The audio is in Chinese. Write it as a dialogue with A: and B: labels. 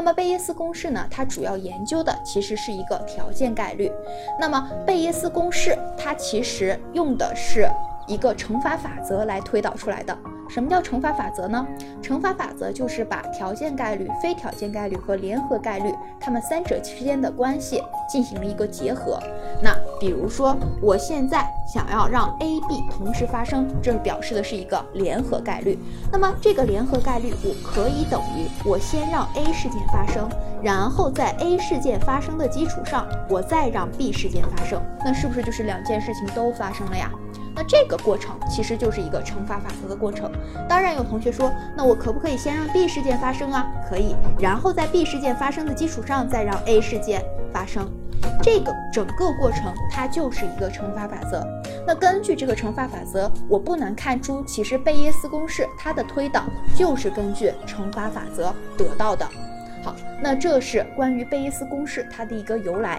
A: 那么贝叶斯公式呢，它主要研究的其实是一个条件概率。那么贝叶斯公式它其实用的是一个乘法法则来推导出来的。什么叫乘法法则呢？乘法法则就是把条件概率、非条件概率和联合概率它们三者之间的关系进行了一个结合。那比如说，我现在想要让 A、B 同时发生，这表示的是一个联合概率。那么这个联合概率，我可以等于我先让 A 事件发生，然后在 A 事件发生的基础上，我再让 B 事件发生。那是不是就是两件事情都发生了呀？那这个过程其实就是一个乘法法则的过程。当然有同学说，那我可不可以先让 B 事件发生啊？可以，然后在 B 事件发生的基础上再让 A 事件发生。这个整个过程它就是一个乘法法则。那根据这个乘法法则，我不难看出，其实贝叶斯公式它的推导就是根据乘法法则得到的。好，那这是关于贝叶斯公式它的一个由来。